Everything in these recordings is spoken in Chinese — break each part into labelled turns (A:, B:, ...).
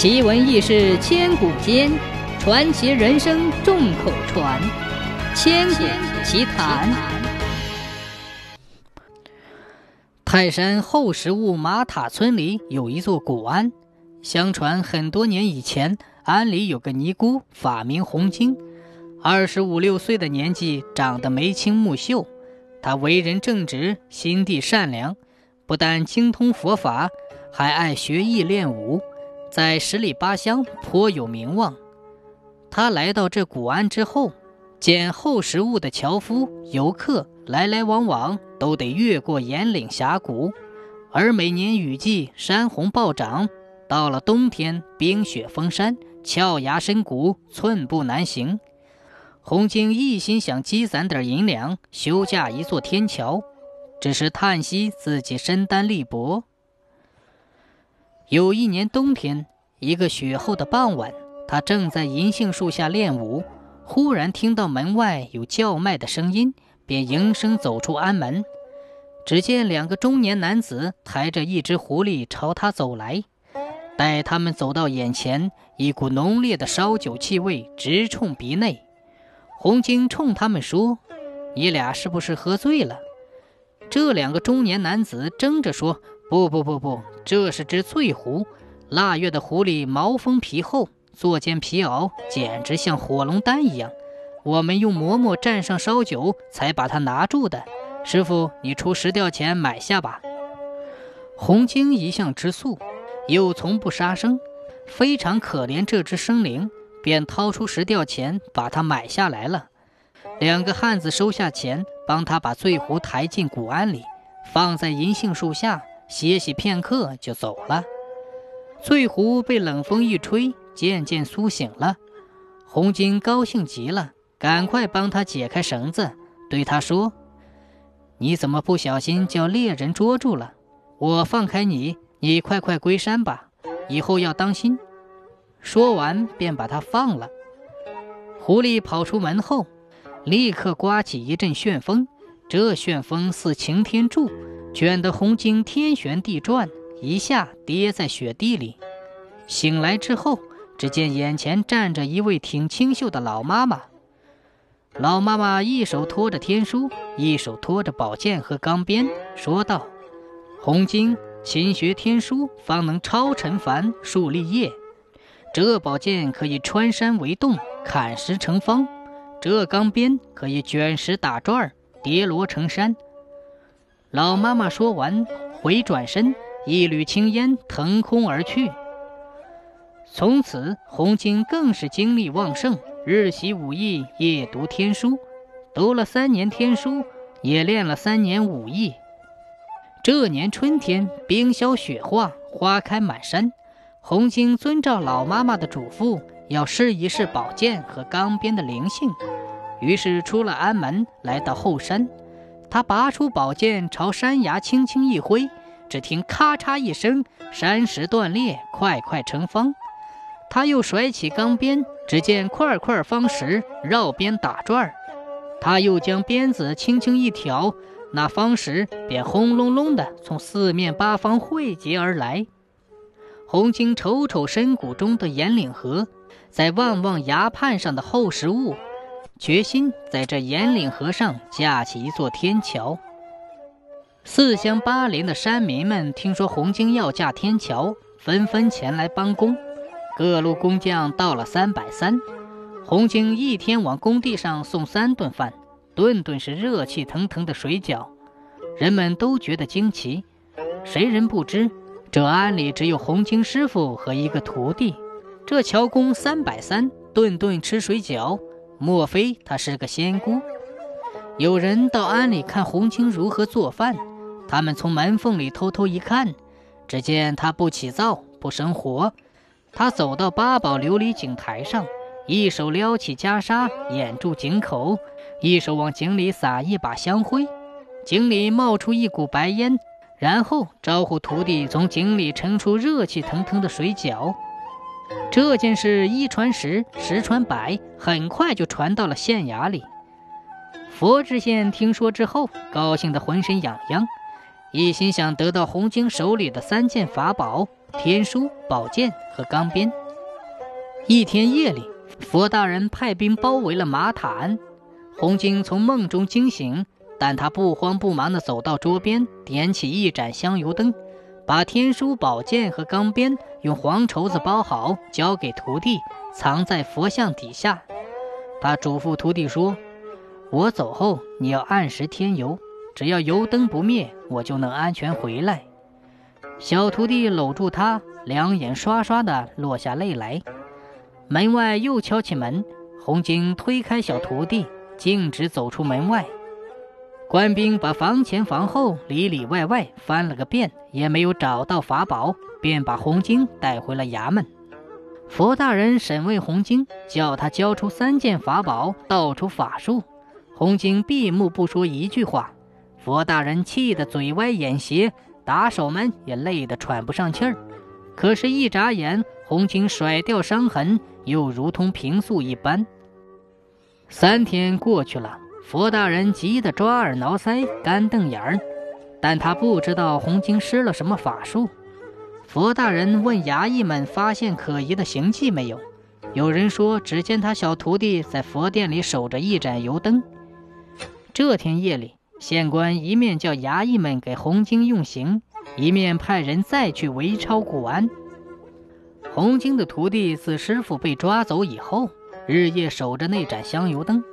A: 奇闻异事千古间，传奇人生众口传。千古奇谈。泰山后石坞马塔村里有一座古庵，相传很多年以前，庵里有个尼姑，法名红晶，二十五六岁的年纪，长得眉清目秀。她为人正直，心地善良，不但精通佛法，还爱学艺练武。在十里八乡颇有名望。他来到这古庵之后，捡后石坞的樵夫、游客来来往往，都得越过岩岭峡谷，而每年雨季山洪暴涨，到了冬天冰雪封山，峭崖深谷，寸步难行。洪经一心想积攒点银两，修架一座天桥，只是叹息自己身单力薄。有一年冬天，一个雪后的傍晚，他正在银杏树下练武，忽然听到门外有叫卖的声音，便迎声走出庵门。只见两个中年男子抬着一只狐狸朝他走来。待他们走到眼前，一股浓烈的烧酒气味直冲鼻内。红晶冲他们说：“你俩是不是喝醉了？”这两个中年男子争着说。不不不不，这是只醉狐。腊月的狐狸毛丰皮厚，做件皮袄简直像火龙丹一样。我们用馍馍蘸上烧酒，才把它拿住的。师傅，你出十吊钱买下吧。红晶一向吃素，又从不杀生，非常可怜这只生灵，便掏出十吊钱把它买下来了。两个汉子收下钱，帮他把醉狐抬进古庵里，放在银杏树下。歇息片刻就走了。翠狐被冷风一吹，渐渐苏醒了。红巾高兴极了，赶快帮他解开绳子，对他说：“你怎么不小心叫猎人捉住了？我放开你，你快快归山吧，以后要当心。”说完便把他放了。狐狸跑出门后，立刻刮起一阵旋风，这旋风似擎天柱。卷得红晶天旋地转，一下跌在雪地里。醒来之后，只见眼前站着一位挺清秀的老妈妈。老妈妈一手托着天书，一手托着宝剑和钢鞭，说道：“红晶，勤学天书，方能超尘凡，树立业。这宝剑可以穿山为洞，砍石成方；这钢鞭可以卷石打转，叠罗成山。”老妈妈说完，回转身，一缕青烟腾空而去。从此，红晶更是精力旺盛，日习武艺，夜读天书，读了三年天书，也练了三年武艺。这年春天，冰消雪化，花开满山。红晶遵照老妈妈的嘱咐，要试一试宝剑和钢鞭的灵性，于是出了安门，来到后山。他拔出宝剑，朝山崖轻轻一挥，只听咔嚓一声，山石断裂，块块成方。他又甩起钢鞭，只见块块方石绕边打转。他又将鞭子轻轻一挑，那方石便轰隆隆的从四面八方汇集而来。红晶瞅瞅深谷中的岩岭河，再望望崖畔上的厚实物。决心在这岩岭河上架起一座天桥。四乡八邻的山民们听说红晶要架天桥，纷纷前来帮工。各路工匠到了三百三，红晶一天往工地上送三顿饭，顿顿是热气腾腾的水饺。人们都觉得惊奇，谁人不知这庵里只有红晶师傅和一个徒弟，这桥工三百三，顿顿吃水饺。莫非她是个仙姑？有人到庵里看红青如何做饭，他们从门缝里偷偷一看，只见她不起灶，不生火。她走到八宝琉璃井台上，一手撩起袈裟掩住井口，一手往井里撒一把香灰，井里冒出一股白烟，然后招呼徒弟从井里盛出热气腾腾的水饺。这件事一传十，十传百，很快就传到了县衙里。佛知县听说之后，高兴得浑身痒痒，一心想得到红晶手里的三件法宝，天书、宝剑和钢鞭。一天夜里，佛大人派兵包围了马塔庵。红晶从梦中惊醒，但他不慌不忙地走到桌边，点起一盏香油灯，把天书、宝剑和钢鞭用黄绸子包好，交给徒弟，藏在佛像底下。他嘱咐徒弟说：“我走后，你要按时添油，只要油灯不灭，我就能安全回来。”小徒弟搂住他，两眼刷刷地落下泪来。门外又敲起门，红晶推开小徒弟。径直走出门外，官兵把房前房后里里外外翻了个遍，也没有找到法宝，便把红晶带回了衙门。佛大人审问红晶，叫他交出三件法宝，道出法术。红晶闭目不说一句话。佛大人气得嘴歪眼斜，打手们也累得喘不上气儿。可是，一眨眼，红晶甩掉伤痕，又如同平素一般。三天过去了，佛大人急得抓耳挠腮、干瞪眼儿，但他不知道红晶施了什么法术。佛大人问衙役们发现可疑的行迹没有？有人说只见他小徒弟在佛殿里守着一盏油灯。这天夜里，县官一面叫衙役们给红晶用刑，一面派人再去围抄古玩。红晶的徒弟自师傅被抓走以后。日夜守着那盏香油灯。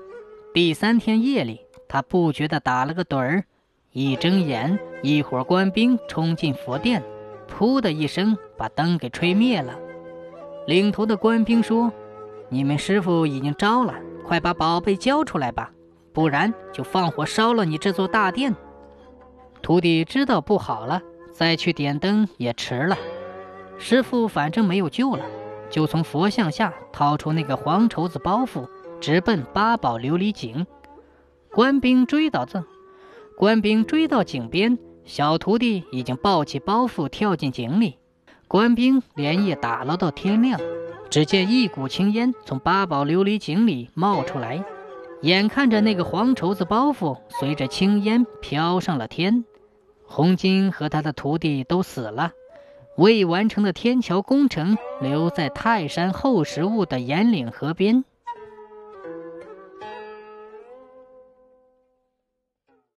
A: 第三天夜里，他不觉地打了个盹儿，一睁眼，一伙官兵冲进佛殿，噗的一声把灯给吹灭了。领头的官兵说：“你们师傅已经招了，快把宝贝交出来吧，不然就放火烧了你这座大殿。”徒弟知道不好了，再去点灯也迟了。师傅反正没有救了。就从佛像下掏出那个黄绸子包袱，直奔八宝琉璃井。官兵追到这，官兵追到井边，小徒弟已经抱起包袱跳进井里。官兵连夜打捞到天亮，只见一股青烟从八宝琉璃井里冒出来，眼看着那个黄绸子包袱随着青烟飘上了天，红金和他的徒弟都死了。未完成的天桥工程留在泰山后石坞的岩岭河边。